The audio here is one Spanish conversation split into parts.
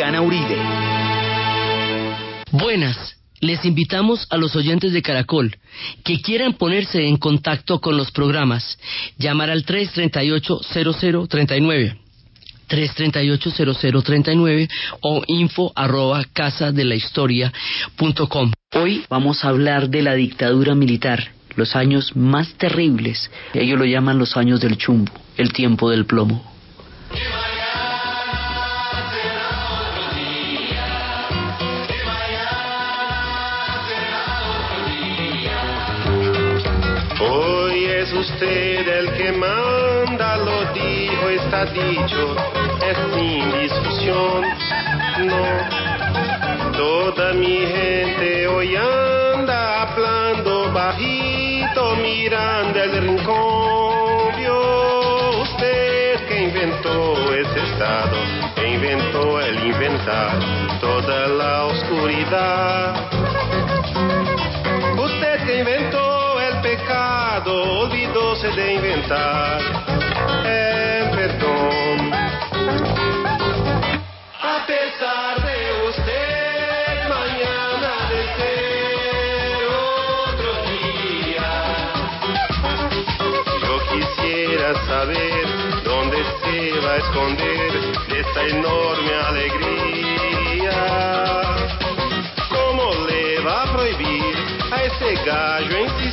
Diana Uribe. Buenas. Les invitamos a los oyentes de Caracol que quieran ponerse en contacto con los programas, llamar al 338-0039. 338-0039 o info arroba casa de la historia punto com. Hoy vamos a hablar de la dictadura militar, los años más terribles. Ellos lo llaman los años del chumbo, el tiempo del plomo. Dicho, es sin discusión. No, toda mi gente hoy anda hablando bajito, mirando el rincón. Vio usted que inventó ese estado, que inventó el inventar toda la oscuridad. Usted que inventó el pecado, olvidóse de inventar pesar de usted, mañana de ser otro día. Yo quisiera saber dónde se va a esconder esta enorme alegría. ¿Cómo le va a prohibir a ese gallo insistir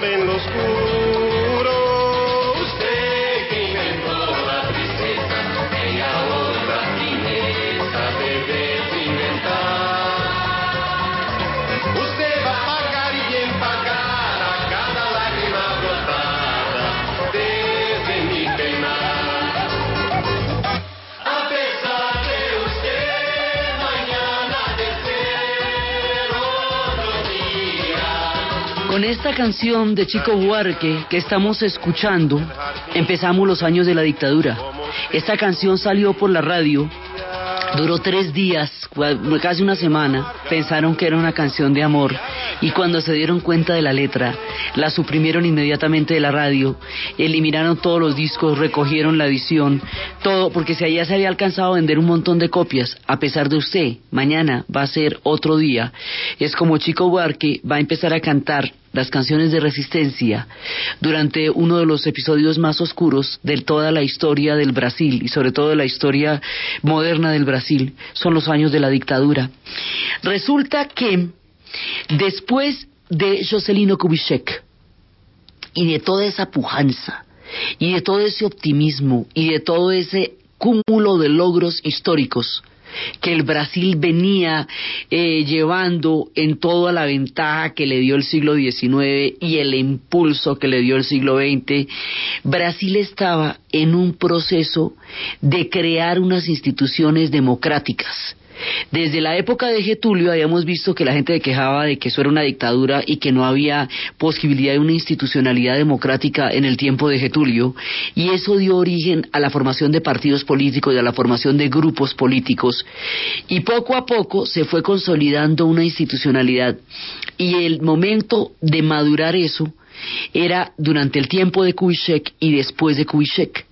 samba en lo oscuro. Con esta canción de Chico Buarque que estamos escuchando, empezamos los años de la dictadura. Esta canción salió por la radio, duró tres días, casi una semana. Pensaron que era una canción de amor y cuando se dieron cuenta de la letra, la suprimieron inmediatamente de la radio, eliminaron todos los discos, recogieron la edición, todo, porque si allá se había alcanzado a vender un montón de copias, a pesar de usted, mañana va a ser otro día. Es como Chico Buarque va a empezar a cantar las canciones de resistencia durante uno de los episodios más oscuros de toda la historia del Brasil y sobre todo de la historia moderna del Brasil. Son los años de la dictadura. Resulta que después de Jocelino Kubitschek y de toda esa pujanza y de todo ese optimismo y de todo ese cúmulo de logros históricos que el Brasil venía eh, llevando en toda la ventaja que le dio el siglo XIX y el impulso que le dio el siglo XX, Brasil estaba en un proceso de crear unas instituciones democráticas. Desde la época de Getulio habíamos visto que la gente quejaba de que eso era una dictadura y que no había posibilidad de una institucionalidad democrática en el tiempo de Getulio y eso dio origen a la formación de partidos políticos y a la formación de grupos políticos y poco a poco se fue consolidando una institucionalidad y el momento de madurar eso era durante el tiempo de Kubitschek y después de Kubitschek.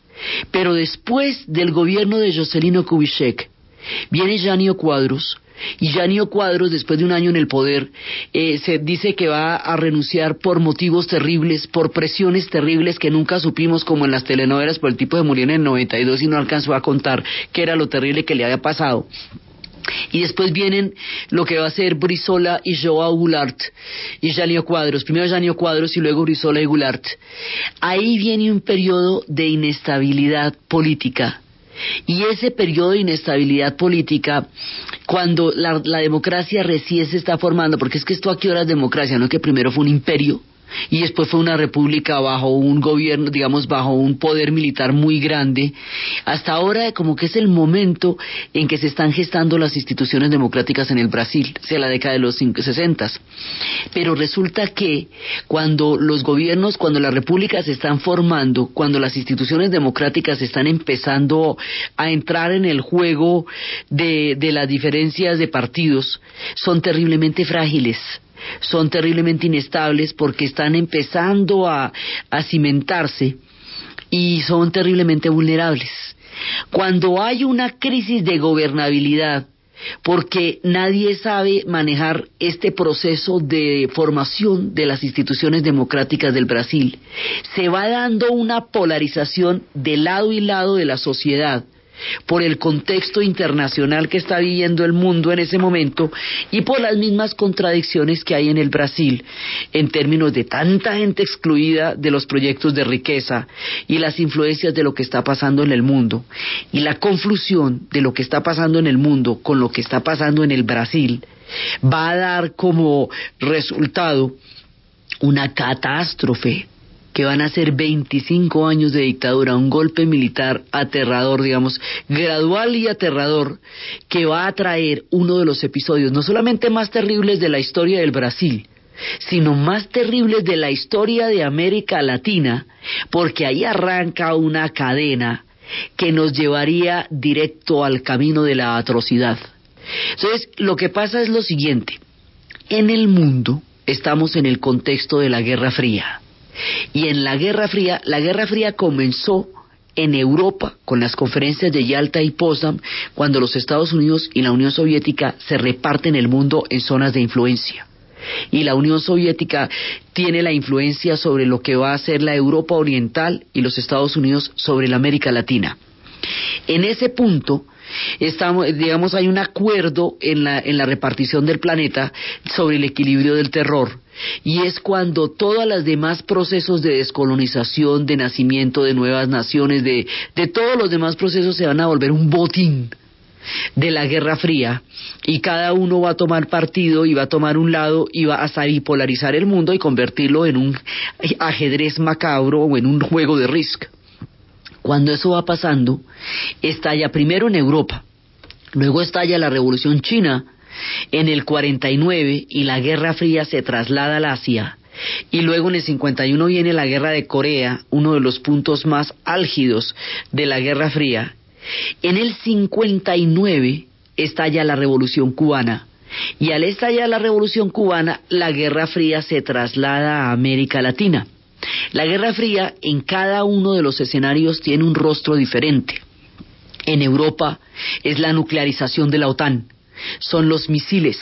Pero después del gobierno de Jocelino Kubitschek, Viene Janio Cuadros y Janio Cuadros, después de un año en el poder, eh, se dice que va a renunciar por motivos terribles, por presiones terribles que nunca supimos, como en las telenovelas, por el tipo de murió en el 92 y no alcanzó a contar qué era lo terrible que le había pasado. Y después vienen lo que va a ser Brizola y Joao Goulart y Janio Cuadros. Primero Janio Cuadros y luego Brizola y Goulart. Ahí viene un periodo de inestabilidad política y ese periodo de inestabilidad política, cuando la, la, democracia recién se está formando, porque es que esto aquí ahora es democracia, no que primero fue un imperio, y después fue una república bajo un gobierno, digamos, bajo un poder militar muy grande. Hasta ahora como que es el momento en que se están gestando las instituciones democráticas en el Brasil, sea la década de los 60. Pero resulta que cuando los gobiernos, cuando las repúblicas se están formando, cuando las instituciones democráticas están empezando a entrar en el juego de, de las diferencias de partidos, son terriblemente frágiles son terriblemente inestables porque están empezando a, cimentarse y son terriblemente vulnerables. Cuando hay una crisis de gobernabilidad, porque nadie sabe manejar este proceso de formación de las instituciones democráticas del Brasil. Se va dando una polarización de lado y lado de la sociedad por el contexto internacional que está viviendo el mundo en ese momento y por las mismas contradicciones que hay en el Brasil en términos de tanta gente excluida de los proyectos de riqueza y las influencias de lo que está pasando en el mundo y la confusión de lo que está pasando en el mundo con lo que está pasando en el Brasil va a dar como resultado una catástrofe que van a ser 25 años de dictadura, un golpe militar aterrador, digamos, gradual y aterrador, que va a traer uno de los episodios no solamente más terribles de la historia del Brasil, sino más terribles de la historia de América Latina, porque ahí arranca una cadena que nos llevaría directo al camino de la atrocidad. Entonces, lo que pasa es lo siguiente, en el mundo estamos en el contexto de la Guerra Fría. Y en la Guerra Fría, la Guerra Fría comenzó en Europa con las conferencias de Yalta y Potsdam, cuando los Estados Unidos y la Unión Soviética se reparten el mundo en zonas de influencia. Y la Unión Soviética tiene la influencia sobre lo que va a ser la Europa Oriental y los Estados Unidos sobre la América Latina. En ese punto, estamos, digamos, hay un acuerdo en la, en la repartición del planeta sobre el equilibrio del terror y es cuando todos los demás procesos de descolonización, de nacimiento de nuevas naciones, de, de todos los demás procesos se van a volver un botín de la Guerra Fría y cada uno va a tomar partido y va a tomar un lado y va a bipolarizar el mundo y convertirlo en un ajedrez macabro o en un juego de Risk. Cuando eso va pasando, estalla primero en Europa, luego estalla la Revolución China, en el 49 y la Guerra Fría se traslada al Asia. Y luego en el 51 viene la Guerra de Corea, uno de los puntos más álgidos de la Guerra Fría. En el 59 estalla la Revolución Cubana. Y al estallar la Revolución Cubana, la Guerra Fría se traslada a América Latina. La Guerra Fría en cada uno de los escenarios tiene un rostro diferente. En Europa es la nuclearización de la OTAN, son los misiles,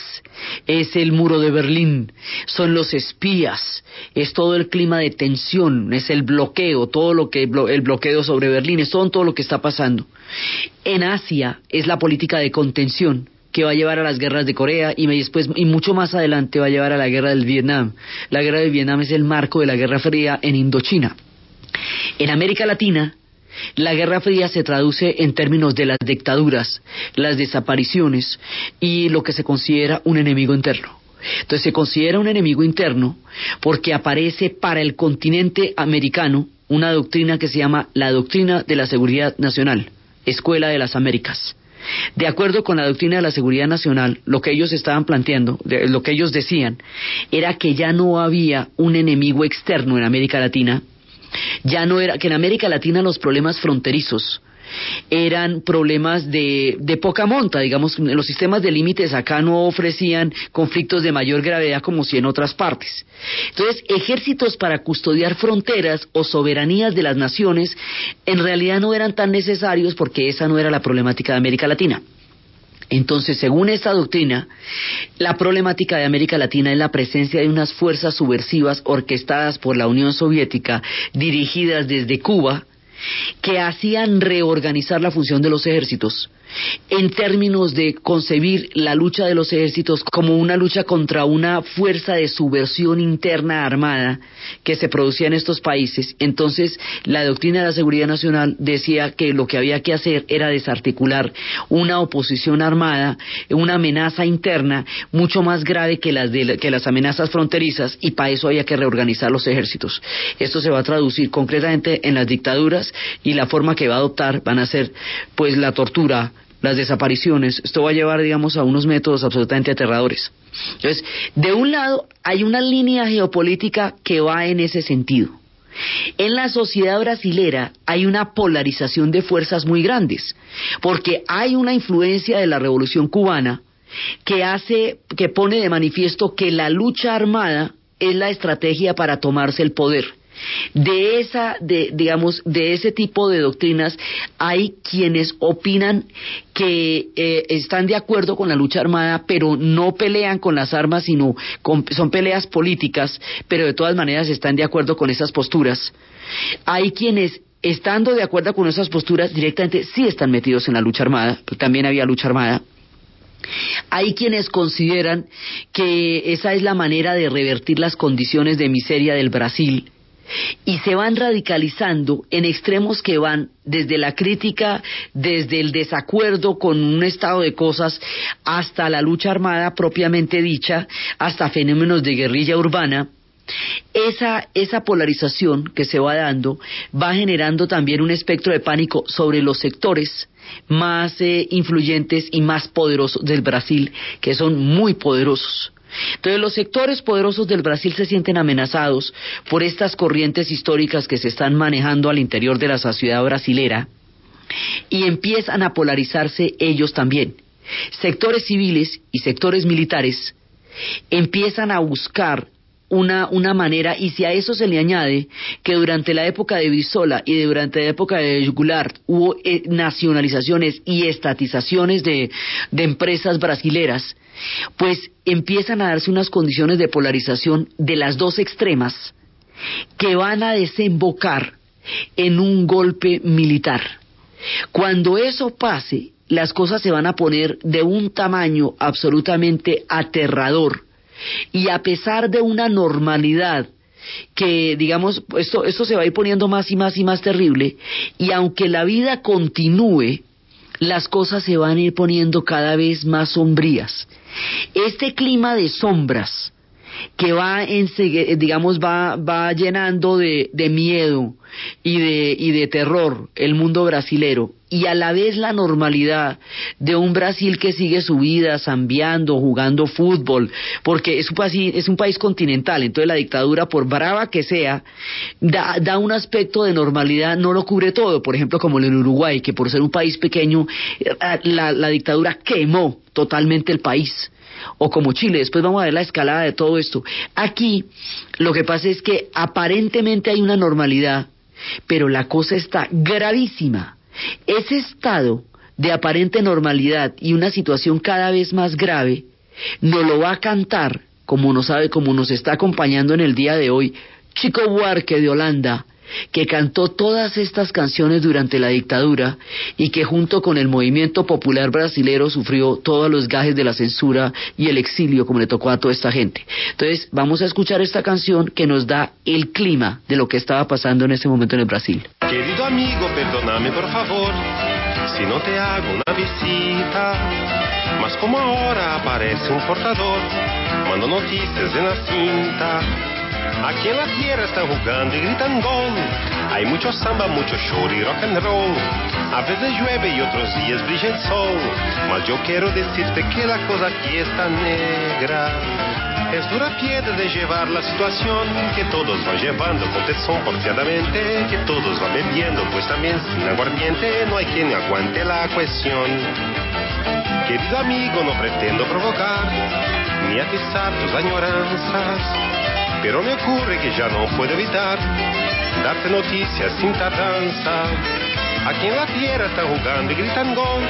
es el muro de Berlín, son los espías, es todo el clima de tensión, es el bloqueo, todo lo que el bloqueo sobre Berlín, es todo, todo lo que está pasando. En Asia es la política de contención que va a llevar a las guerras de Corea y después y mucho más adelante va a llevar a la guerra del Vietnam. La guerra del Vietnam es el marco de la Guerra Fría en Indochina. En América Latina la Guerra Fría se traduce en términos de las dictaduras, las desapariciones y lo que se considera un enemigo interno. Entonces se considera un enemigo interno porque aparece para el continente americano una doctrina que se llama la doctrina de la seguridad nacional, Escuela de las Américas. De acuerdo con la doctrina de la seguridad nacional, lo que ellos estaban planteando, lo que ellos decían, era que ya no había un enemigo externo en América Latina, ya no era que en América Latina los problemas fronterizos eran problemas de, de poca monta, digamos, los sistemas de límites acá no ofrecían conflictos de mayor gravedad como si en otras partes. Entonces, ejércitos para custodiar fronteras o soberanías de las naciones en realidad no eran tan necesarios porque esa no era la problemática de América Latina. Entonces, según esta doctrina, la problemática de América Latina es la presencia de unas fuerzas subversivas orquestadas por la Unión Soviética, dirigidas desde Cuba, que hacían reorganizar la función de los ejércitos en términos de concebir la lucha de los ejércitos como una lucha contra una fuerza de subversión interna armada que se producía en estos países. Entonces, la doctrina de la seguridad nacional decía que lo que había que hacer era desarticular una oposición armada, una amenaza interna mucho más grave que las, que las amenazas fronterizas y para eso había que reorganizar los ejércitos. Esto se va a traducir concretamente en las dictaduras y la forma que va a adoptar van a ser pues la tortura, las desapariciones, esto va a llevar, digamos, a unos métodos absolutamente aterradores. Entonces, de un lado, hay una línea geopolítica que va en ese sentido. En la sociedad brasilera hay una polarización de fuerzas muy grandes, porque hay una influencia de la revolución cubana que hace, que pone de manifiesto que la lucha armada es la estrategia para tomarse el poder de esa, de, digamos, de ese tipo de doctrinas hay quienes opinan que eh, están de acuerdo con la lucha armada, pero no pelean con las armas, sino son peleas políticas, pero de todas maneras están de acuerdo con esas posturas. Hay quienes estando de acuerdo con esas posturas, directamente sí están metidos en la lucha armada, también había lucha armada. Hay quienes consideran que esa es la manera de revertir las condiciones de miseria del Brasil y se van radicalizando en extremos que van desde la crítica, desde el desacuerdo con un estado de cosas, hasta la lucha armada propiamente dicha, hasta fenómenos de guerrilla urbana. Esa, polarización que se va dando va generando también un espectro de pánico sobre los sectores más eh, influyentes y más poderosos del Brasil, que son muy poderosos. Entonces los sectores poderosos del Brasil se sienten amenazados por estas corrientes históricas que se están manejando al interior de la sociedad brasilera y empiezan a polarizarse ellos también. Sectores civiles y sectores militares empiezan a buscar una, una manera, y si a eso se le añade que durante la época de Bisola y durante la época de Jugular hubo eh, nacionalizaciones y estatizaciones de, de empresas brasileras, pues empiezan a darse unas condiciones de polarización de las dos extremas que van a desembocar en un golpe militar. Cuando eso pase, las cosas se van a poner de un tamaño absolutamente aterrador y a pesar de una normalidad que digamos esto esto se va a ir poniendo más y más y más terrible y aunque la vida continúe las cosas se van a ir poniendo cada vez más sombrías. Este clima de sombras que va en, digamos va va llenando de, de miedo y de y de terror el mundo brasilero y a la vez la normalidad de un Brasil que sigue su vida zambiando, jugando fútbol, porque es un, país, es un país continental, entonces la dictadura, por brava que sea, da, da un aspecto de normalidad, no lo cubre todo, por ejemplo como en Uruguay, que por ser un país pequeño, eh, la, la dictadura quemó totalmente el país o como Chile. Después vamos a ver la escalada de todo esto. Aquí lo que pasa es que aparentemente hay una normalidad, pero la cosa está gravísima. Ese estado de aparente normalidad y una situación cada vez más grave nos lo va a cantar, como nos sabe, como nos está acompañando en el día de hoy, Chico Buarque de Holanda, que cantó todas estas canciones durante la dictadura y que junto con el movimiento popular brasilero sufrió todos los gajes de la censura y el exilio como le tocó a toda esta gente. Entonces vamos a escuchar esta canción que nos da el clima de lo que estaba pasando en ese momento en el Brasil. Querido amigo, perdóname por favor si no te hago una visita, mas como ahora aparece un portador, mando noticias en la cinta. Aquí en la tierra están jugando y gritan gol. Hay mucho samba, mucho show y rock and roll. A veces llueve y otros días brilla el sol. Mas yo quiero decirte que la cosa aquí está negra. Es dura piedra de llevar la situación, que todos van llevando con tesón porfiadamente, que todos van bebiendo, pues también sin aguardiente no hay quien aguante la cuestión. Querido amigo, no pretendo provocar, ni atizar tus añoranzas. Pero me ocurre que ya no puedo evitar darte noticias sin tardanza. Aquí en la tierra están jugando y gritan gol.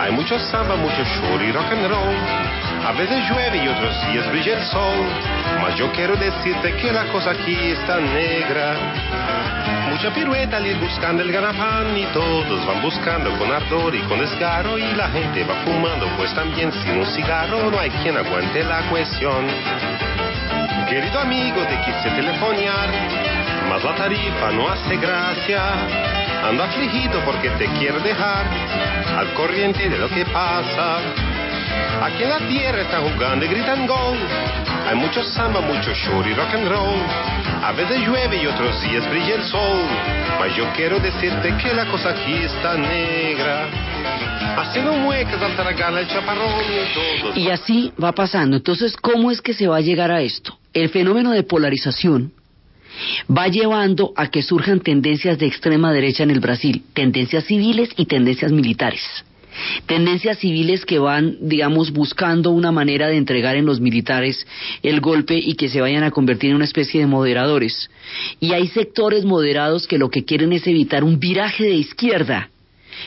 Hay mucho samba, mucho y rock and roll. A veces llueve y otros días brilla el sol. Mas yo quiero decirte que la cosa aquí está negra. mucha pirueta al ir buscando el ganapán y todos van buscando con ardor y con desgaro y la gente va fumando pues también sin un cigarro no hay quien aguante la cuestión. Querido amigo, te quise telefonear, mas la tarifa no hace gracia. Ando afligido porque te quiero dejar al corriente de lo que pasa. Aquí en la tierra están jugando y gritan gol. Hay mucho samba, mucho show y rock and roll. A veces llueve y otros días brilla el sol. Mas yo quiero decirte que la cosa aquí está negra. Haciendo muecas al tragarle el chaparrón y todos. Y así va pasando. Entonces, ¿cómo es que se va a llegar a esto? El fenómeno de polarización va llevando a que surjan tendencias de extrema derecha en el Brasil, tendencias civiles y tendencias militares. Tendencias civiles que van, digamos, buscando una manera de entregar en los militares el golpe y que se vayan a convertir en una especie de moderadores. Y hay sectores moderados que lo que quieren es evitar un viraje de izquierda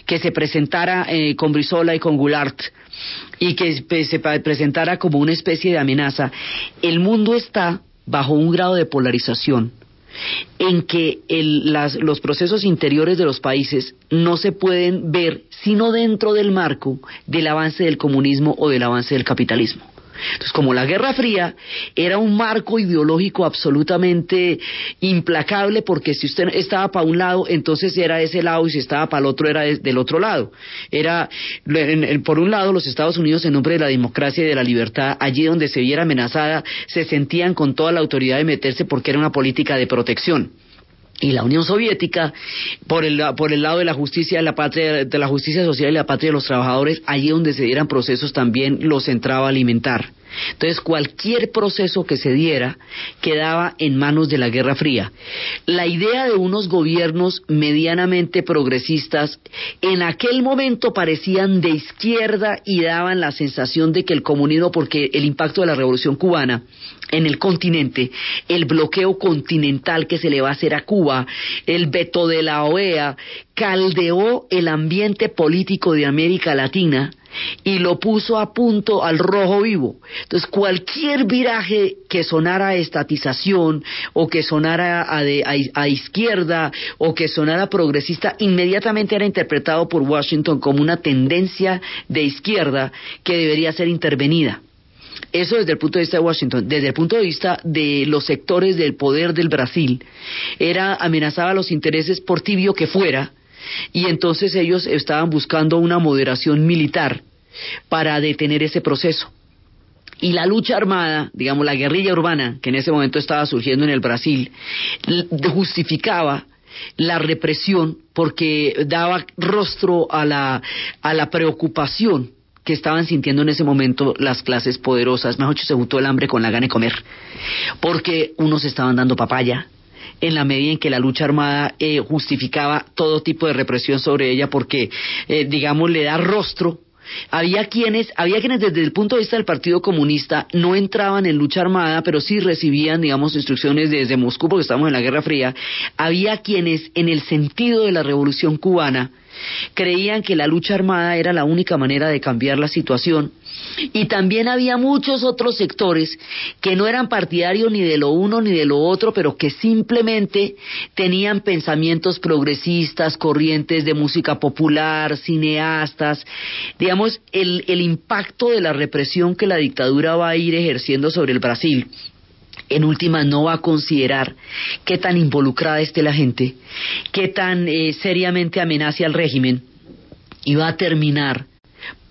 que se presentara eh, con Brizola y con Goulart y que se presentara como una especie de amenaza. El mundo está bajo un grado de polarización en que los procesos interiores de los países no se pueden ver sino dentro del marco del avance del comunismo o del avance del capitalismo. Entonces, como la Guerra Fría era un marco ideológico absolutamente implacable, porque si usted estaba para un lado, entonces era ese lado, y si estaba para el otro, era del otro lado. Era, por un lado, los Estados Unidos, en nombre de la democracia y de la libertad, allí donde se viera amenazada, se sentían con toda la autoridad de meterse porque era una política de protección y la Unión Soviética por el, por el lado de la justicia de la patria de la justicia social y la patria de los trabajadores allí donde se dieran procesos también los entraba a alimentar entonces cualquier proceso que se diera quedaba en manos de la Guerra Fría. La idea de unos gobiernos medianamente progresistas en aquel momento parecían de izquierda y daban la sensación de que el comunismo porque el impacto de la revolución cubana en el continente, el bloqueo continental que se le va a hacer a Cuba, el veto de la OEA, caldeó el ambiente político de América Latina y lo puso a punto al rojo vivo. Entonces, cualquier viraje que sonara a estatización o que sonara a, izquierda o que sonara progresista, inmediatamente era interpretado por Washington como una tendencia de izquierda que debería ser intervenida. Eso desde el punto de vista de Washington. Desde el punto de vista de los sectores del poder del Brasil, era amenazaba los intereses por tibio que fuera, y entonces ellos estaban buscando una moderación militar para detener ese proceso. Y la lucha armada, digamos la guerrilla urbana, que en ese momento estaba surgiendo en el Brasil, justificaba la represión porque daba rostro a la, a la preocupación que estaban sintiendo en ese momento las clases poderosas. Mejor se gustó el hambre con la gana de comer. Porque unos estaban dando papaya, en la medida en que la lucha armada eh, justificaba todo tipo de represión sobre ella porque, eh, digamos, le da rostro había quienes, había quienes desde el punto de vista del Partido Comunista no entraban en lucha armada, pero sí recibían, digamos, instrucciones desde Moscú, porque estamos en la Guerra Fría. Había quienes, en el sentido de la Revolución cubana, creían que la lucha armada era la única manera de cambiar la situación y también había muchos otros sectores que no eran partidarios ni de lo uno ni de lo otro, pero que simplemente tenían pensamientos progresistas, corrientes de música popular, cineastas. Digamos, el, el impacto de la represión que la dictadura va a ir ejerciendo sobre el Brasil en última no va a considerar qué tan involucrada esté la gente, qué tan eh, seriamente amenace al régimen y va a terminar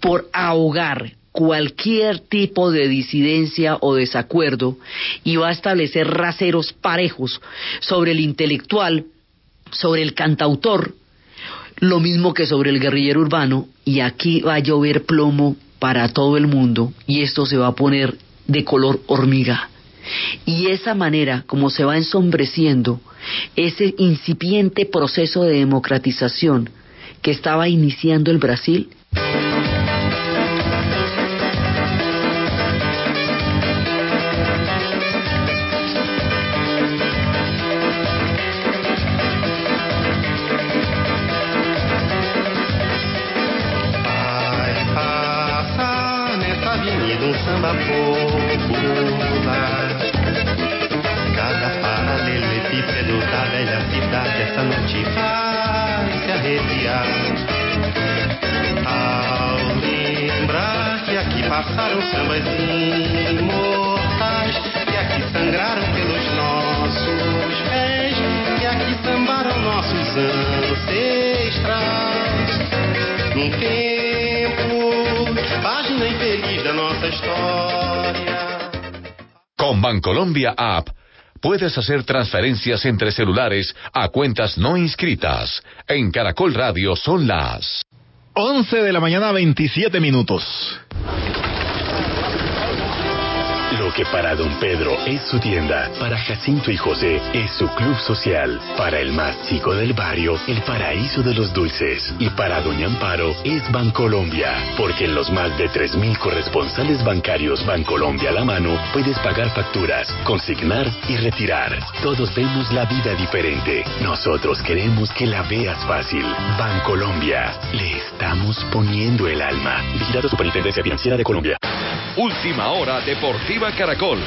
por ahogar cualquier tipo de disidencia o desacuerdo y va a establecer raseros parejos sobre el intelectual, sobre el cantautor, lo mismo que sobre el guerrillero urbano y aquí va a llover plomo para todo el mundo y esto se va a poner de color hormiga. Y esa manera como se va ensombreciendo ese incipiente proceso de democratización que estaba iniciando el Brasil, App puedes hacer transferencias entre celulares a cuentas no inscritas. En Caracol Radio son las 11 de la mañana 27 minutos. Lo que para don Pedro es su tienda, para Jacinto y José es su club social, para el más chico del barrio, el paraíso de los dulces, y para doña Amparo es Bancolombia, porque en los más de 3.000 corresponsales bancarios Bancolombia a la mano puedes pagar facturas, consignar y retirar. Todos vemos la vida diferente. Nosotros queremos que la veas fácil. Bancolombia, le estamos poniendo el alma. Vigilado Superintendencia Financiera de Colombia. Última hora Deportiva Caracol.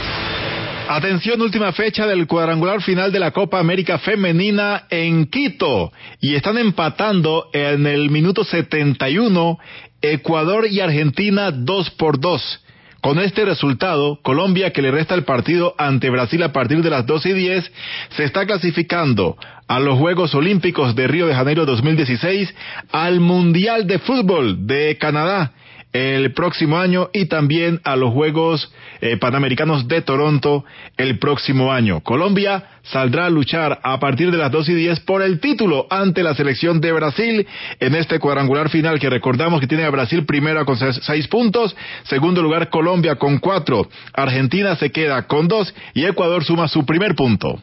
Atención, última fecha del cuadrangular final de la Copa América Femenina en Quito. Y están empatando en el minuto 71 Ecuador y Argentina 2 por 2. Con este resultado, Colombia, que le resta el partido ante Brasil a partir de las 2 y 10, se está clasificando a los Juegos Olímpicos de Río de Janeiro 2016, al Mundial de Fútbol de Canadá el próximo año y también a los Juegos eh, Panamericanos de Toronto el próximo año. Colombia saldrá a luchar a partir de las 2 y 10 por el título ante la selección de Brasil en este cuadrangular final que recordamos que tiene a Brasil primero con 6 puntos, segundo lugar Colombia con 4, Argentina se queda con 2 y Ecuador suma su primer punto.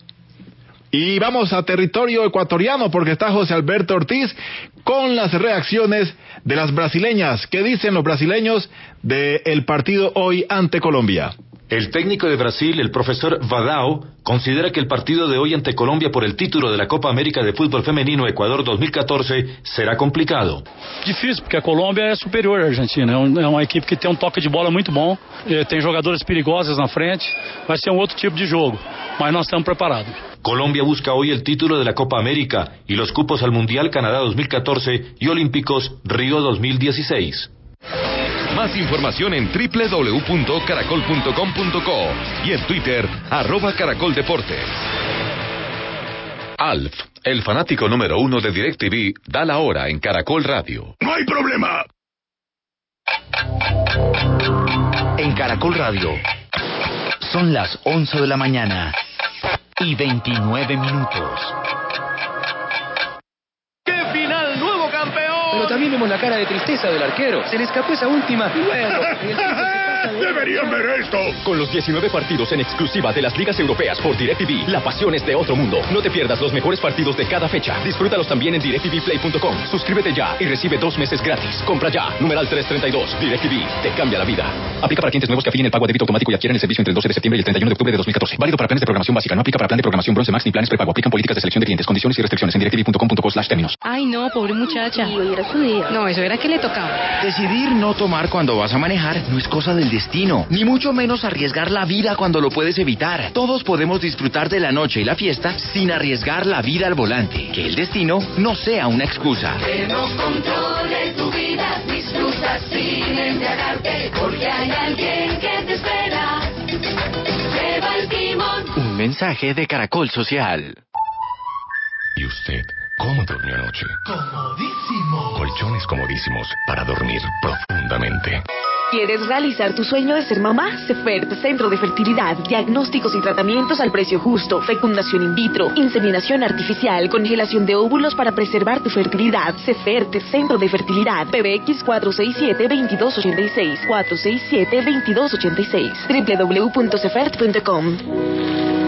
Y vamos a territorio ecuatoriano porque está José Alberto Ortiz con las reacciones de las brasileñas. ¿Qué dicen los brasileños del partido hoy ante Colombia? El técnico de Brasil, el profesor Vadao, considera que el partido de hoy ante Colombia por el título de la Copa América de Fútbol Femenino Ecuador 2014 será complicado. Difícil, porque a Colômbia é superior à Argentina. É, um, é uma equipe que tem um toque de bola muito bom, tem jogadoras perigosas na frente. Vai ser um outro tipo de jogo, mas nós estamos preparados. Colombia busca hoy el título de la Copa América y los cupos al Mundial Canadá 2014 y Olímpicos Río 2016. Más información en www.caracol.com.co y en Twitter, arroba Caracol Deportes. Alf, el fanático número uno de DirecTV, da la hora en Caracol Radio. ¡No hay problema! En Caracol Radio son las 11 de la mañana y 29 minutos. También vemos la cara de tristeza del arquero. Se le escapó esa última. Y bueno, el de- ¡Deberían ver esto! Con los 19 partidos en exclusiva de las ligas europeas por DirecTV, la pasión es de otro mundo. No te pierdas los mejores partidos de cada fecha. Disfrútalos también en DirecTVPlay.com. Suscríbete ya y recibe dos meses gratis. Compra ya. Numeral 332. DirecTV. Te cambia la vida. Aplica para clientes nuevos que afinen el pago a débito automático y adquieren el servicio entre el 12 de septiembre y el 31 de octubre de 2014. Válido para planes de programación básica. No aplica para plan de programación bronce max ni planes prepago. Aplican políticas de selección de clientes, condiciones y restricciones en directv.com.co slash términos. Ay, no, pobre muchacha. día. No, eso era que le tocaba. Decidir no tomar cuando vas a manejar no es cosa del destino, ni mucho menos arriesgar la vida cuando lo puedes evitar. Todos podemos disfrutar de la noche y la fiesta sin arriesgar la vida al volante. Que el destino no sea una excusa. Que no controle tu vida, disfruta sin embriagarte, porque hay alguien que te espera. Lleva el timón. Un mensaje de Caracol Social. ¿Y usted cómo durmió anoche? Comodísimo. Colchones comodísimos para dormir profundamente. ¿Quieres realizar tu sueño de ser mamá? CEFERT, Centro de Fertilidad, diagnósticos y tratamientos al precio justo, fecundación in vitro, inseminación artificial, congelación de óvulos para preservar tu fertilidad. CEFERT, Centro de Fertilidad, PBX 467-2286, 467-2286, www.cefert.com.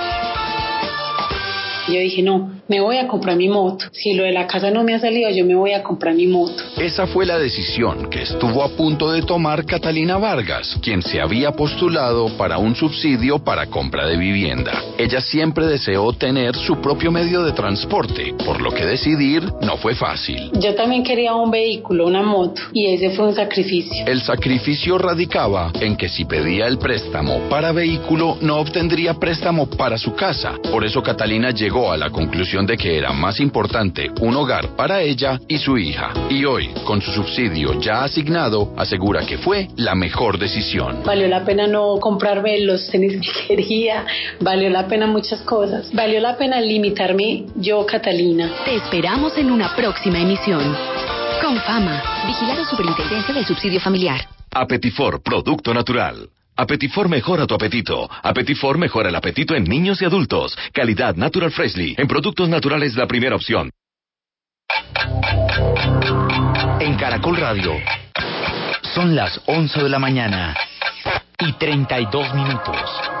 Y yo dije, no, me voy a comprar mi moto. Si lo de la casa no me ha salido, yo me voy a comprar mi moto. Esa fue la decisión que estuvo a punto de tomar Catalina Vargas, quien se había postulado para un subsidio para compra de vivienda. Ella siempre deseó tener su propio medio de transporte, por lo que decidir no fue fácil. Yo también quería un vehículo, una moto, y ese fue un sacrificio. El sacrificio radicaba en que si pedía el préstamo para vehículo, no obtendría préstamo para su casa. Por eso Catalina llegó a la conclusión de que era más importante un hogar para ella y su hija. Y hoy, con su subsidio ya asignado, asegura que fue la mejor decisión. Valió la pena no comprarme los tenis que quería, valió la pena muchas cosas, valió la pena limitarme yo, Catalina. Te esperamos en una próxima emisión. Con fama, vigilado Superintendencia del Subsidio Familiar. Apetifor, producto natural. Apetifor mejora tu apetito. Apetifor mejora el apetito en niños y adultos. Calidad Natural Freshly. En productos naturales la primera opción. En Caracol Radio. Son las 11 de la mañana y 32 minutos.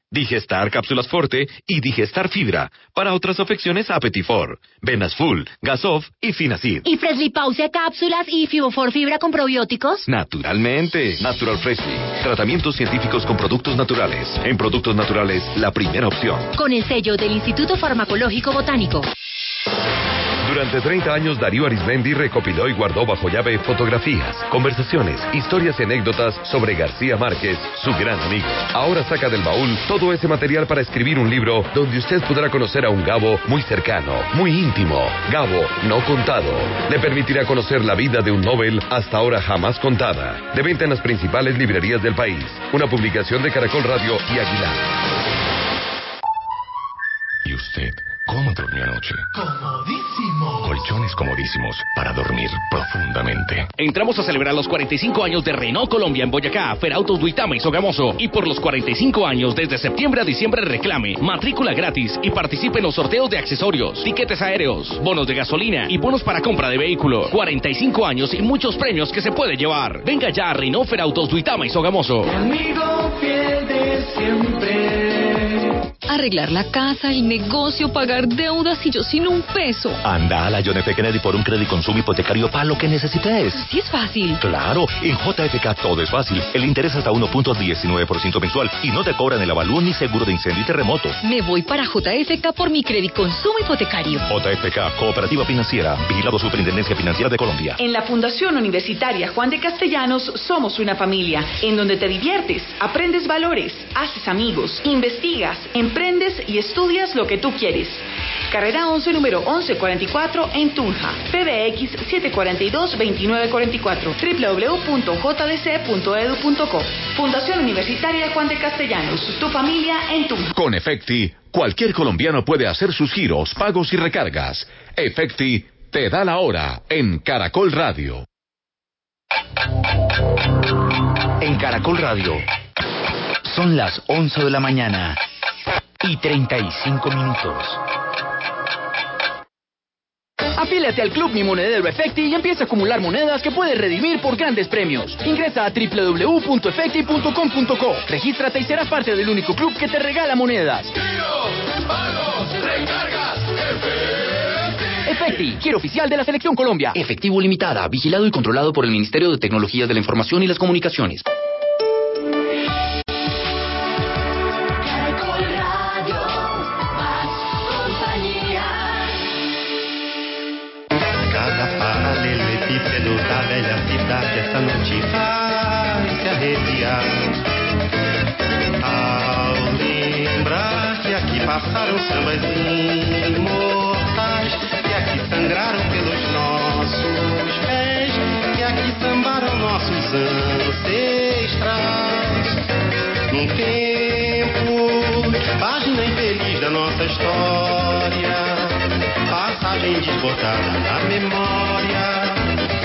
Digestar Cápsulas Forte y Digestar Fibra. Para otras afecciones, Apetifor, Venas Full, Gasof y Finacid. ¿Y Freshly Pause Cápsulas y Fibofor Fibra con probióticos? Naturalmente. Natural Freshly. Tratamientos científicos con productos naturales. En productos naturales, la primera opción. Con el sello del Instituto Farmacológico Botánico. Durante 30 años Darío Arismendi recopiló y guardó bajo llave fotografías, conversaciones, historias y anécdotas sobre García Márquez, su gran amigo. Ahora saca del baúl todo ese material para escribir un libro donde usted podrá conocer a un Gabo muy cercano, muy íntimo. Gabo no contado. Le permitirá conocer la vida de un Nobel hasta ahora jamás contada. De venta en las principales librerías del país. Una publicación de Caracol Radio y Aguilar. Cómo durmió anoche? Comodísimo. Colchones comodísimos para dormir profundamente. Entramos a celebrar los 45 años de Renault Colombia en Boyacá, Ferautos Duitama y Sogamoso. Y por los 45 años, desde septiembre a diciembre, reclame matrícula gratis y participe en los sorteos de accesorios, tiquetes aéreos, bonos de gasolina y bonos para compra de vehículo. 45 años y muchos premios que se puede llevar. Venga ya a Renault Ferautos Duitama y Sogamoso. Amigo fiel de siempre. Arreglar la casa, el negocio, pagar deudas y yo sin un peso. Anda a la John F. Kennedy por un crédito consumo hipotecario para lo que necesites. Sí es fácil. Claro, en JFK todo es fácil. El interés hasta 1.19% mensual y no te cobran el avalúo ni seguro de incendio y terremoto. Me voy para JFK por mi crédito consumo hipotecario. JFK, Cooperativa Financiera, Vigilado Superintendencia Financiera de Colombia. En la Fundación Universitaria Juan de Castellanos somos una familia en donde te diviertes, aprendes valores, haces amigos, investigas, emprendes y estudias lo que tú quieres. Carrera 11, número 1144 en Tunja. PBX 742-2944. www.jdc.edu.co. Fundación Universitaria Juan de Castellanos. Tu familia en Tunja. Con Efecti, cualquier colombiano puede hacer sus giros, pagos y recargas. Efecti te da la hora en Caracol Radio. En Caracol Radio. Son las 11 de la mañana y 35 minutos. Afíliate al Club Mi Monedero Efecti y empieza a acumular monedas que puedes redimir por grandes premios. Ingresa a www.efecti.com.co. Regístrate y serás parte del único club que te regala monedas. Efecti, quiero oficial de la Selección Colombia. Efectivo Limitada, vigilado y controlado por el Ministerio de Tecnologías de la Información y las Comunicaciones. Noite faz se arrepiar. Ao lembrar que aqui passaram sambas imortais, que aqui sangraram pelos nossos pés, que aqui sambaram nossos ancestrais. Num tempo, página infeliz da nossa história passagem desbotada na memória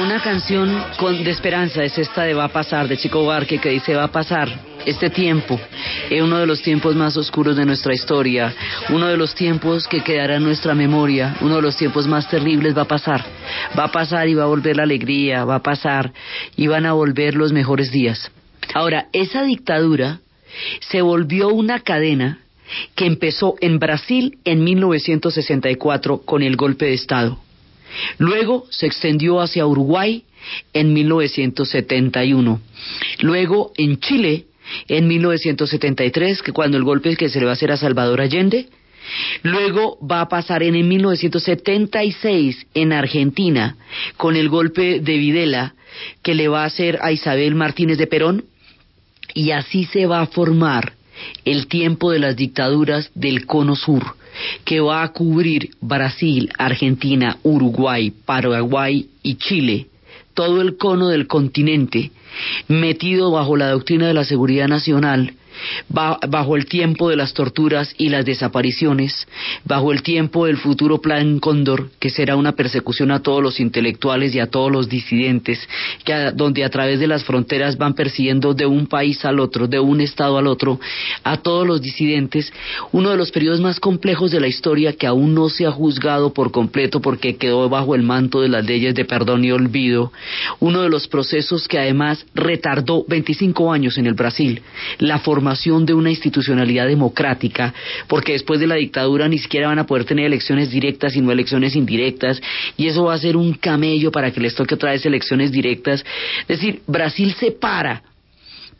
Una canción con, de esperanza es esta de Va a pasar, de Chico Buarque, que dice Va a pasar este tiempo, es uno de los tiempos más oscuros de nuestra historia, uno de los tiempos que quedará en nuestra memoria, uno de los tiempos más terribles va a pasar. Va a pasar y va a volver la alegría, va a pasar y van a volver los mejores días. Ahora, esa dictadura se volvió una cadena que empezó en Brasil en 1964 con el golpe de Estado. Luego se extendió hacia Uruguay en 1971. Luego en Chile en 1973, que cuando el golpe que se le va a hacer a Salvador Allende. Luego va a pasar en, en 1976 en Argentina con el golpe de Videla que le va a hacer a Isabel Martínez de Perón. Y así se va a formar el tiempo de las dictaduras del Cono Sur, que va a cubrir Brasil, Argentina, Uruguay, Paraguay y Chile, todo el cono del continente, metido bajo la doctrina de la seguridad nacional, bajo el tiempo de las torturas y las desapariciones, bajo el tiempo del futuro plan Cóndor, que será una persecución a todos los intelectuales y a todos los disidentes, que donde a través de las fronteras van persiguiendo de un país al otro, de un estado al otro, a todos los disidentes, uno de los periodos más complejos de la historia que aún no se ha juzgado por completo porque quedó bajo el manto de las leyes de perdón y olvido, uno de los procesos que además retardó 25 años en el Brasil, la formación de una institucionalidad democrática, porque después de la dictadura ni siquiera van a poder tener elecciones directas, sino elecciones indirectas, y eso va a ser un camello para que les toque otra vez elecciones directas. Es decir, Brasil se para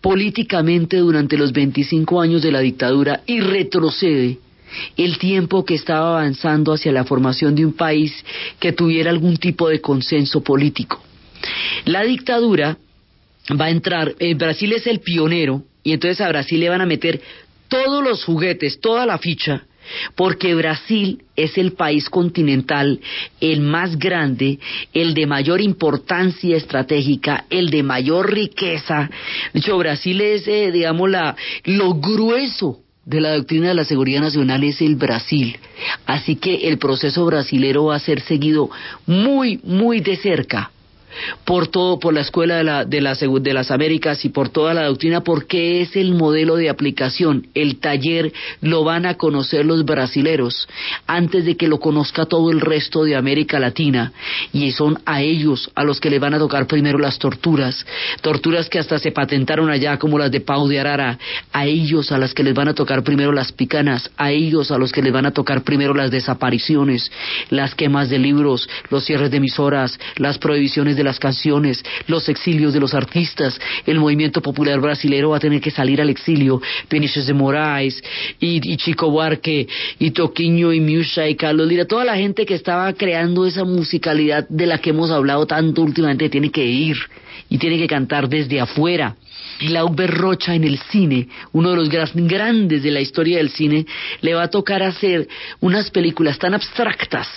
políticamente durante los 25 años de la dictadura y retrocede el tiempo que estaba avanzando hacia la formación de un país que tuviera algún tipo de consenso político. La dictadura va a entrar, eh, Brasil es el pionero y entonces a Brasil le van a meter todos los juguetes, toda la ficha, porque Brasil es el país continental, el más grande, el de mayor importancia estratégica, el de mayor riqueza. De hecho, Brasil es, eh, digamos, la, lo grueso de la doctrina de la seguridad nacional es el Brasil. Así que el proceso brasilero va a ser seguido muy, muy de cerca por todo, por la escuela de, la, de, la, de las Américas y por toda la doctrina, porque es el modelo de aplicación. El taller lo van a conocer los brasileros antes de que lo conozca todo el resto de América Latina. Y son a ellos a los que les van a tocar primero las torturas, torturas que hasta se patentaron allá, como las de Pau de Arara. A ellos a las que les van a tocar primero las picanas, a ellos a los que les van a tocar primero las desapariciones, las quemas de libros, los cierres de emisoras, las prohibiciones de las canciones, los exilios de los artistas, el movimiento popular brasilero va a tener que salir al exilio, Vinicius de Moraes y, y Chico Buarque y Toquinho y Miusha y Carlos Lira, toda la gente que estaba creando esa musicalidad de la que hemos hablado tanto últimamente tiene que ir y tiene que cantar desde afuera. Glauber Rocha en el cine, uno de los grandes de la historia del cine, le va a tocar hacer unas películas tan abstractas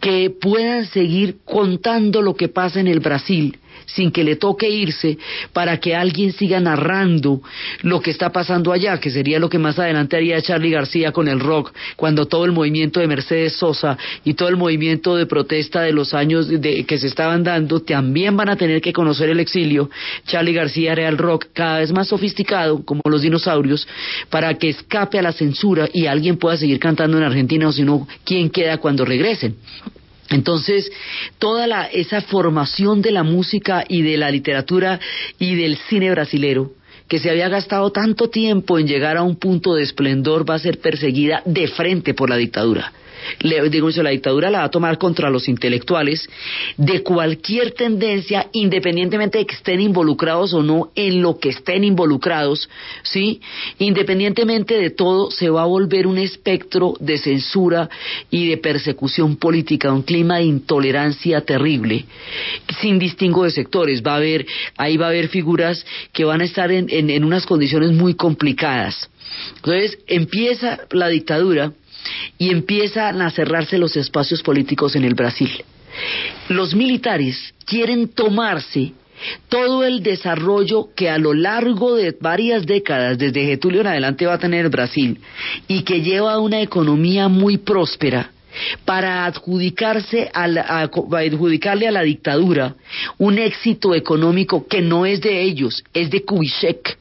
que puedan seguir contando lo que pasa en el Brasil sin que le toque irse para que alguien siga narrando lo que está pasando allá, que sería lo que más adelante haría Charlie García con el rock, cuando todo el movimiento de Mercedes Sosa y todo el movimiento de protesta de los años de, que se estaban dando también van a tener que conocer el exilio. Charlie García haría el rock cada vez más sofisticado, como los dinosaurios, para que escape a la censura y alguien pueda seguir cantando en Argentina o si no, ¿quién queda cuando regresen? Entonces, toda la, esa formación de la música y de la literatura y del cine brasilero, que se había gastado tanto tiempo en llegar a un punto de esplendor, va a ser perseguida de frente por la dictadura. Le, digo la dictadura la va a tomar contra los intelectuales de cualquier tendencia, independientemente de que estén involucrados o no en lo que estén involucrados, ¿sí? Independientemente de todo, se va a volver un espectro de censura y de persecución política, un clima de intolerancia terrible, sin distingo de sectores. Va a haber, ahí va a haber figuras que van a estar en, en unas condiciones muy complicadas. Entonces empieza la dictadura y empiezan a cerrarse los espacios políticos en el Brasil. Los militares quieren tomarse todo el desarrollo que a lo largo de varias décadas, desde Getulio en adelante, va a tener Brasil y que lleva a una economía muy próspera para adjudicarse a adjudicarle a la dictadura un éxito económico que no es de ellos, es de Kubitschek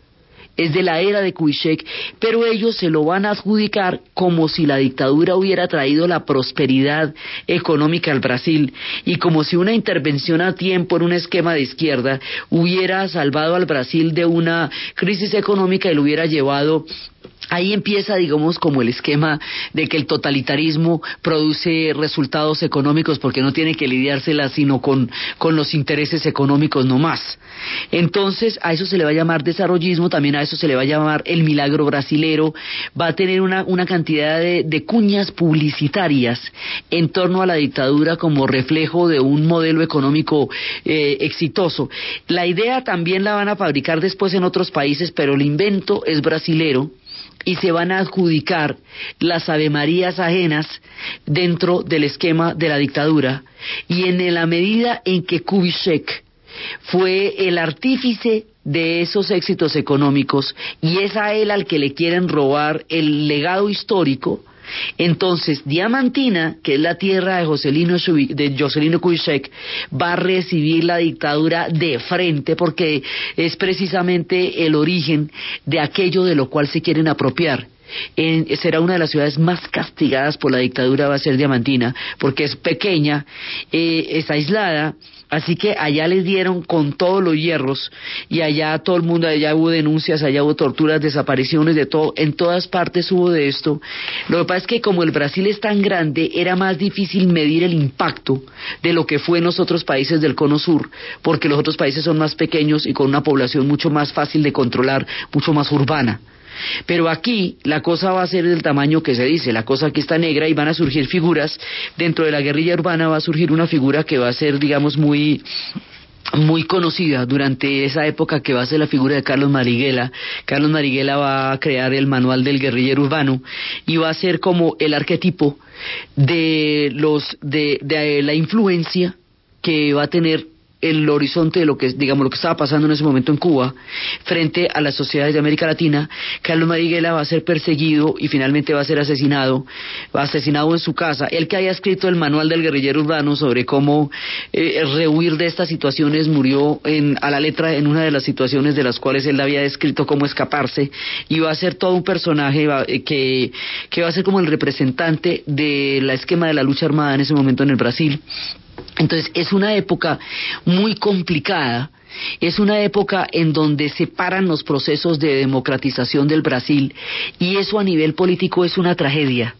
es de la era de Kubitschek, pero ellos se lo van a adjudicar como si la dictadura hubiera traído la prosperidad económica al Brasil y como si una intervención a tiempo en un esquema de izquierda hubiera salvado al Brasil de una crisis económica y lo hubiera llevado Ahí empieza, digamos, como el esquema de que el totalitarismo produce resultados económicos porque no tiene que lidiársela sino con, con los intereses económicos no más. Entonces, a eso se le va a llamar desarrollismo, también a eso se le va a llamar el milagro brasilero, va a tener una, una cantidad de, de cuñas publicitarias en torno a la dictadura como reflejo de un modelo económico eh, exitoso. La idea también la van a fabricar después en otros países, pero el invento es brasilero y se van a adjudicar las avemarías ajenas dentro del esquema de la dictadura. Y en la medida en que Kubitschek fue el artífice de esos éxitos económicos y es a él al que le quieren robar el legado histórico, entonces, Diamantina, que es la tierra de Joselino, de Joselino va a recibir la dictadura de frente porque es precisamente el origen de aquello de lo cual se quieren apropiar. será una de las ciudades más castigadas por la dictadura, va a ser Diamantina, porque es pequeña, eh, es aislada, Así que allá les dieron con todos los hierros y allá todo el mundo, allá hubo denuncias, allá hubo torturas, desapariciones, de todo, en todas partes hubo de esto. Lo que pasa es que como el Brasil es tan grande, era más difícil medir el impacto de lo que fue en los otros países del Cono Sur, porque los otros países son más pequeños y con una población mucho más fácil de controlar, mucho más urbana. Pero aquí la cosa va a ser del tamaño que se dice, la cosa aquí está negra y van a surgir figuras, dentro de la guerrilla urbana va a surgir una figura que va a ser, digamos, muy muy conocida durante esa época que va a ser la figura de Carlos Mariguela. Carlos Mariguela va a crear el manual del guerrillero urbano y va a ser como el arquetipo de los de, de la influencia que va a tener el horizonte de lo que digamos lo que estaba pasando en ese momento en Cuba frente a las sociedades de América Latina Carlos Mariguela va a ser perseguido y finalmente va a ser asesinado va asesinado en su casa. El que haya escrito el manual del guerrillero urbano sobre cómo eh, rehuir de estas situaciones murió en, a la letra en una de las situaciones de las cuales él había descrito cómo escaparse y va a ser todo un personaje eh, que, que va a ser como el representante del esquema de la lucha armada en ese momento en el Brasil entonces es una época muy complicada, es una época en donde se paran los procesos de democratización del Brasil y eso a nivel político es una tragedia.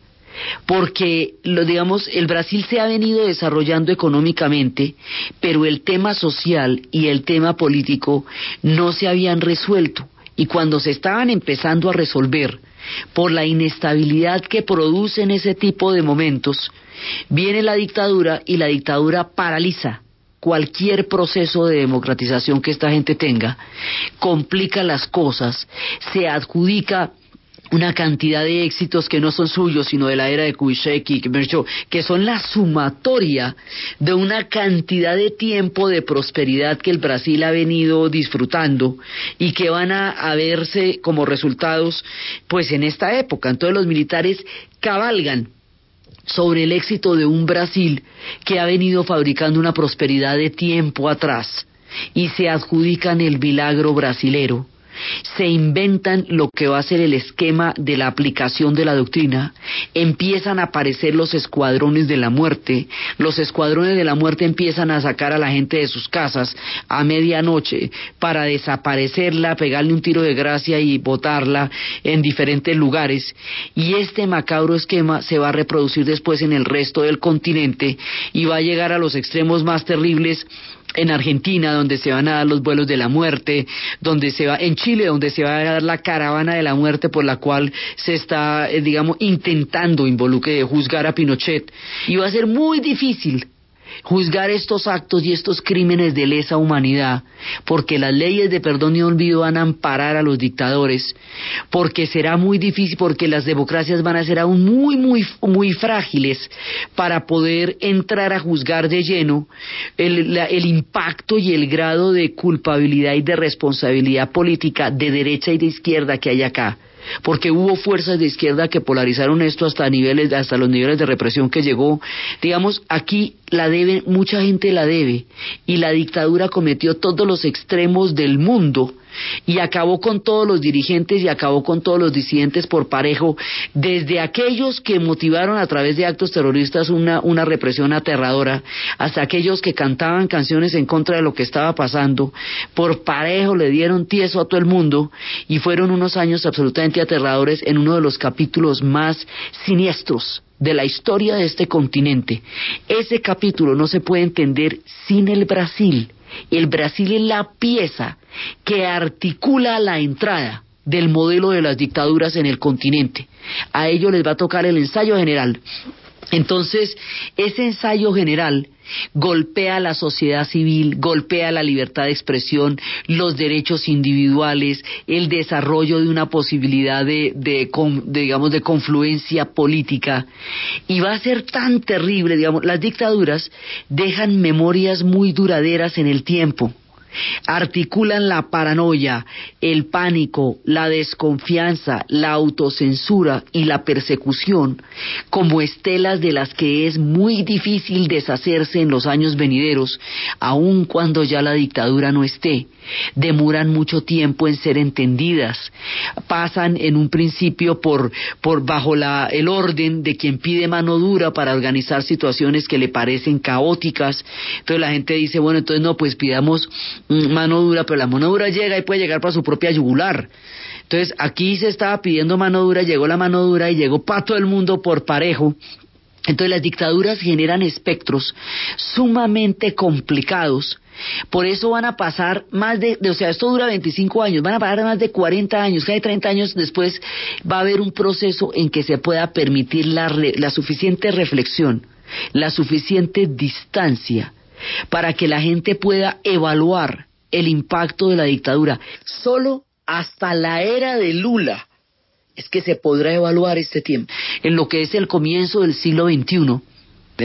Porque lo digamos el Brasil se ha venido desarrollando económicamente, pero el tema social y el tema político no se habían resuelto. Y cuando se estaban empezando a resolver por la inestabilidad que producen ese tipo de momentos, viene la dictadura y la dictadura paraliza cualquier proceso de democratización que esta gente tenga, complica las cosas, se adjudica una cantidad de éxitos que no son suyos, sino de la era de Kubitschek y que son la sumatoria de una cantidad de tiempo de prosperidad que el Brasil ha venido disfrutando y que van a, verse como resultados pues en esta época. Entonces los militares cabalgan sobre el éxito de un Brasil que ha venido fabricando una prosperidad de tiempo atrás y se adjudican el milagro brasilero se inventan lo que va a ser el esquema de la aplicación de la doctrina, empiezan a aparecer los escuadrones de la muerte, los escuadrones de la muerte empiezan a sacar a la gente de sus casas a medianoche para desaparecerla, pegarle un tiro de gracia y botarla en diferentes lugares, y este macabro esquema se va a reproducir después en el resto del continente y va a llegar a los extremos más terribles en Argentina, donde se van a dar los vuelos de la muerte, donde se va, en Chile, donde se va a dar la caravana de la muerte por la cual se está, eh, digamos, intentando involucrar, juzgar a Pinochet. Y va a ser muy difícil juzgar estos actos y estos crímenes de lesa humanidad, porque las leyes de perdón y olvido van a amparar a los dictadores, porque será muy difícil, porque las democracias van a ser aún muy, muy, muy frágiles para poder entrar a juzgar de lleno el, el impacto y el grado de culpabilidad y de responsabilidad política de derecha y de izquierda que hay acá porque hubo fuerzas de izquierda que polarizaron esto hasta niveles hasta los niveles de represión que llegó. Digamos aquí la debe mucha gente la debe. Y la dictadura cometió todos los extremos del mundo y acabó con todos los dirigentes y acabó con todos los disidentes por parejo, desde aquellos que motivaron a través de actos terroristas una, una represión aterradora, hasta aquellos que cantaban canciones en contra de lo que estaba pasando, por parejo le dieron tieso a todo el mundo y fueron unos años absolutamente aterradores en uno de los capítulos más siniestros de la historia de este continente. Ese capítulo no se puede entender sin el Brasil. El Brasil es la pieza que articula la entrada del modelo de las dictaduras en el continente. A ello les va a tocar el ensayo general. Entonces, ese ensayo general golpea la sociedad civil, golpea la libertad de expresión, los derechos individuales, el desarrollo de una posibilidad de, de, digamos, de confluencia política. Y va a ser tan terrible, digamos, las dictaduras dejan memorias muy duraderas en el tiempo articulan la paranoia, el pánico, la desconfianza, la autocensura y la persecución como estelas de las que es muy difícil deshacerse en los años venideros, aun cuando ya la dictadura no esté. Demoran mucho tiempo en ser entendidas, pasan en un principio por, por bajo la, el orden de quien pide mano dura para organizar situaciones que le parecen caóticas. Entonces la gente dice, bueno, entonces no, pues pidamos mano dura, pero la mano dura llega y puede llegar para su propia yugular. Entonces aquí se estaba pidiendo mano dura, llegó la mano dura y llegó para todo el mundo por parejo. Entonces las dictaduras generan espectros sumamente complicados. Por eso van a pasar más de, o sea, esto dura 25 años, van a pasar más de 40 años, cada 30 años después va a haber un proceso en que se pueda permitir la, la suficiente reflexión, la suficiente distancia para que la gente pueda evaluar el impacto de la dictadura. Solo hasta la era de Lula es que se podrá evaluar este tiempo. En lo que es el comienzo del siglo XXI,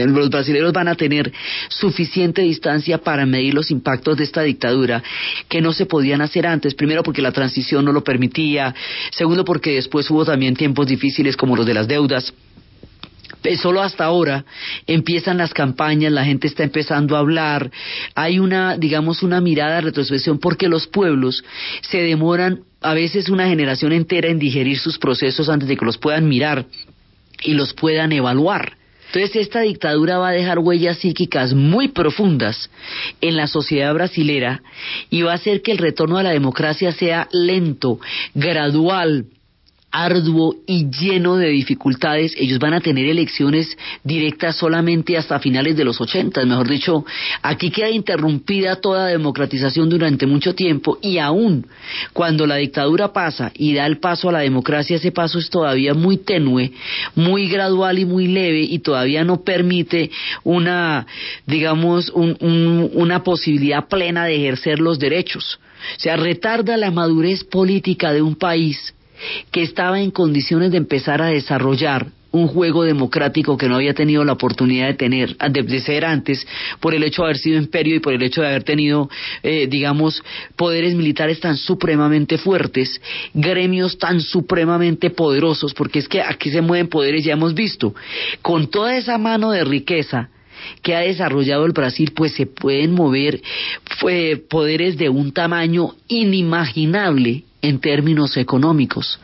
los brasileños van a tener suficiente distancia para medir los impactos de esta dictadura que no se podían hacer antes. Primero porque la transición no lo permitía. Segundo porque después hubo también tiempos difíciles como los de las deudas solo hasta ahora empiezan las campañas, la gente está empezando a hablar, hay una, digamos, una mirada de retrospección porque los pueblos se demoran a veces una generación entera en digerir sus procesos antes de que los puedan mirar y los puedan evaluar. Entonces esta dictadura va a dejar huellas psíquicas muy profundas en la sociedad brasilera y va a hacer que el retorno a la democracia sea lento, gradual, arduo y lleno de dificultades. Ellos van a tener elecciones directas solamente hasta finales de los 80, mejor dicho, aquí queda interrumpida toda democratización durante mucho tiempo y aún cuando la dictadura pasa y da el paso a la democracia, ese paso es todavía muy tenue, muy gradual y muy leve y todavía no permite una, digamos, una posibilidad plena de ejercer los derechos. O sea, retarda la madurez política de un país que estaba en condiciones de empezar a desarrollar un juego democrático que no había tenido la oportunidad de tener, de, ser antes, por el hecho de haber sido imperio y por el hecho de haber tenido, eh, digamos, poderes militares tan supremamente fuertes, gremios tan supremamente poderosos, porque es que aquí se mueven poderes, ya hemos visto, con toda esa mano de riqueza, que ha desarrollado el Brasil, pues se pueden mover poderes de un tamaño inimaginable en términos económicos.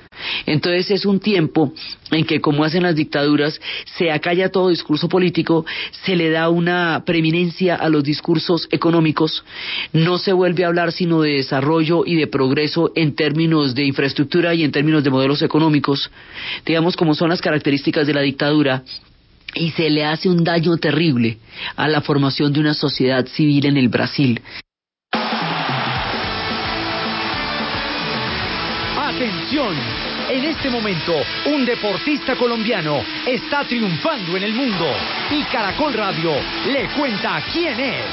Entonces es un tiempo en que, como hacen las dictaduras, se acalla todo discurso político, se le da una preeminencia a los discursos económicos, no se vuelve a hablar sino de desarrollo y de progreso en términos de infraestructura y en términos de modelos económicos, digamos como son las características de la dictadura, y se le hace un daño terrible a la formación de una sociedad civil en el Brasil. Atención En este momento, un deportista colombiano está triunfando en el mundo y Caracol Radio le cuenta quién es.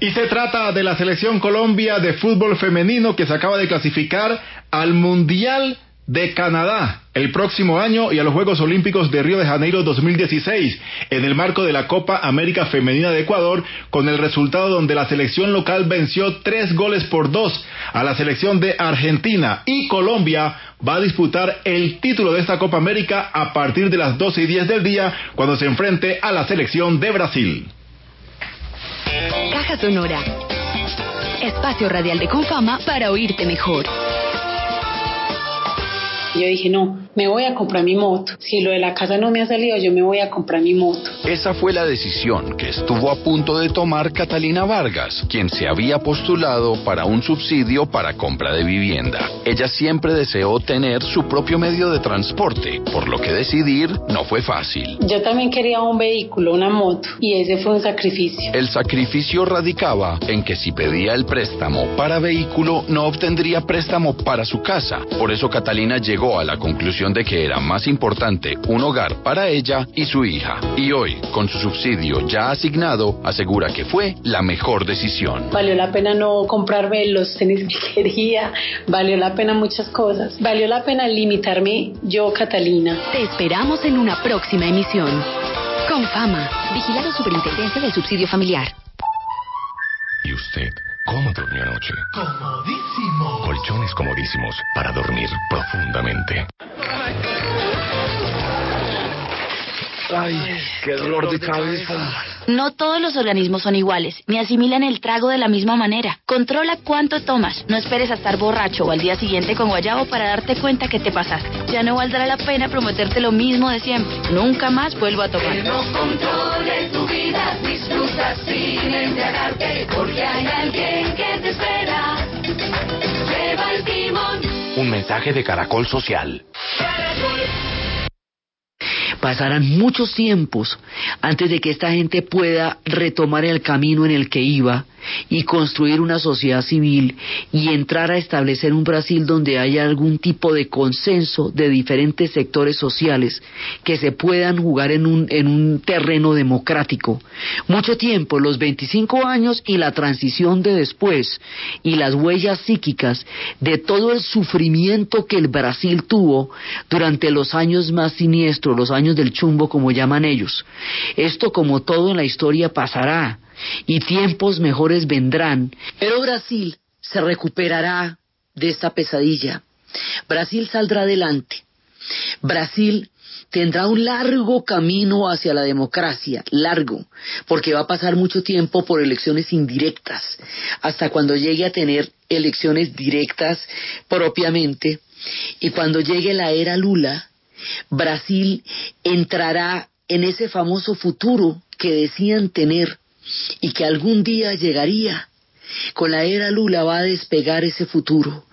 Y se trata de la selección Colombia de fútbol femenino que se acaba de clasificar al Mundial de Canadá el próximo año y a los Juegos Olímpicos de Río de Janeiro 2016 en el marco de la Copa América Femenina de Ecuador con el resultado donde la selección local venció tres goles por dos a la selección de Argentina y Colombia va a disputar el título de esta Copa América a partir de las 12 y 10 del día cuando se enfrente a la selección de Brasil. Caja Sonora. Espacio radial de Confama para oírte mejor. Yo dije, no, me voy a comprar mi moto. Si lo de la casa no me ha salido, yo me voy a comprar mi moto. Esa fue la decisión que estuvo a punto de tomar Catalina Vargas, quien se había postulado para un subsidio para compra de vivienda. Ella siempre deseó tener su propio medio de transporte, por lo que decidir no fue fácil. Yo también quería un vehículo, una moto, y ese fue un sacrificio. El sacrificio radicaba en que si pedía el préstamo para vehículo, no obtendría préstamo para su casa. Por eso Catalina llegó a la conclusión de que era más importante un hogar para ella y su hija. Y hoy, con su subsidio ya asignado, asegura que fue la mejor decisión. Valió la pena no comprarme los tenis que quería, valió la pena muchas cosas, valió la pena limitarme yo, Catalina. Te esperamos en una próxima emisión. Con fama, vigilado Superintendencia del Subsidio Familiar. ¿Y usted cómo durmió anoche? Comodísimo. Colchones comodísimos para dormir profundamente. Ay, qué dolor de cabeza. No todos los organismos son iguales, ni asimilan el trago de la misma manera. Controla cuánto tomas. No esperes a estar borracho o al día siguiente con guayabo para darte cuenta que te pasaste. Ya no valdrá la pena prometerte lo mismo de siempre. Nunca más vuelvo a tomar. Que no sin embriagarte, porque hay alguien que te espera. Lleva el timón. Un mensaje de Caracol Social. Pasarán muchos tiempos antes de que esta gente pueda retomar el camino en el que iba y construir una sociedad civil y entrar a establecer un Brasil donde haya algún tipo de consenso de diferentes sectores sociales que se puedan jugar en un, en un terreno democrático. Mucho tiempo, los 25 años y la transición de después y las huellas psíquicas de todo el sufrimiento que el Brasil tuvo durante los años más siniestros, los años del chumbo como llaman ellos. Esto como todo en la historia pasará y tiempos mejores vendrán, pero Brasil se recuperará de esta pesadilla. Brasil saldrá adelante. Brasil tendrá un largo camino hacia la democracia, largo, porque va a pasar mucho tiempo por elecciones indirectas, hasta cuando llegue a tener elecciones directas propiamente, y cuando llegue la era Lula, Brasil entrará en ese famoso futuro que decían tener y que algún día llegaría. Con la era Lula va a despegar ese futuro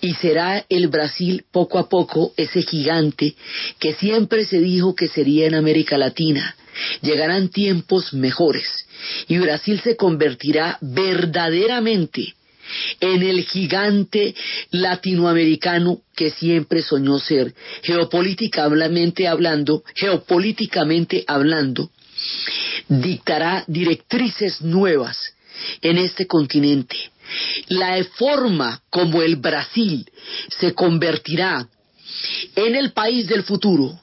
y será el Brasil poco a poco ese gigante que siempre se dijo que sería en América Latina. Llegarán tiempos mejores y Brasil se convertirá verdaderamente en el gigante latinoamericano que siempre soñó ser, geopolíticamente hablando, geopolíticamente hablando, dictará directrices nuevas en este continente. La forma como el Brasil se convertirá en el país del futuro,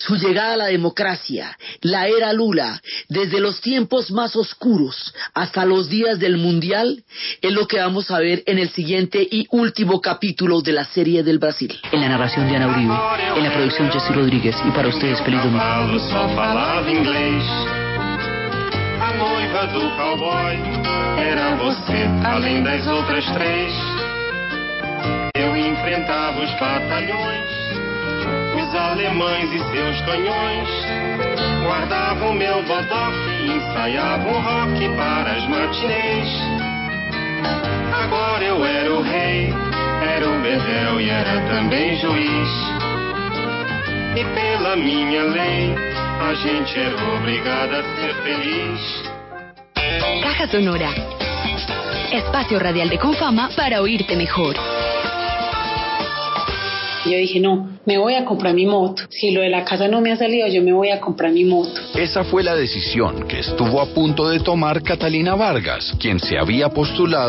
su llegada a la democracia, la era Lula, desde los tiempos más oscuros hasta los días del Mundial, es lo que vamos a ver en el siguiente y último capítulo de la serie del Brasil. En la narración de Ana Uribe, en la producción Jessy Rodríguez y para ustedes, feliz domingo. Noiva do cowboy era você, além das outras três. Eu enfrentava os batalhões, os alemães e seus canhões. Guardavam meu bodoque e ensaiavam rock para as matinês. Agora eu era o rei, era o bedel e era também juiz. E pela minha lei, a gente era obrigada a ser feliz. Caja Sonora. Espacio radial de Confama para oírte mejor. Yo dije, no, me voy a comprar mi moto. Si lo de la casa no me ha salido, yo me voy a comprar mi moto. Esa fue la decisión que estuvo a punto de tomar Catalina Vargas, quien se había postulado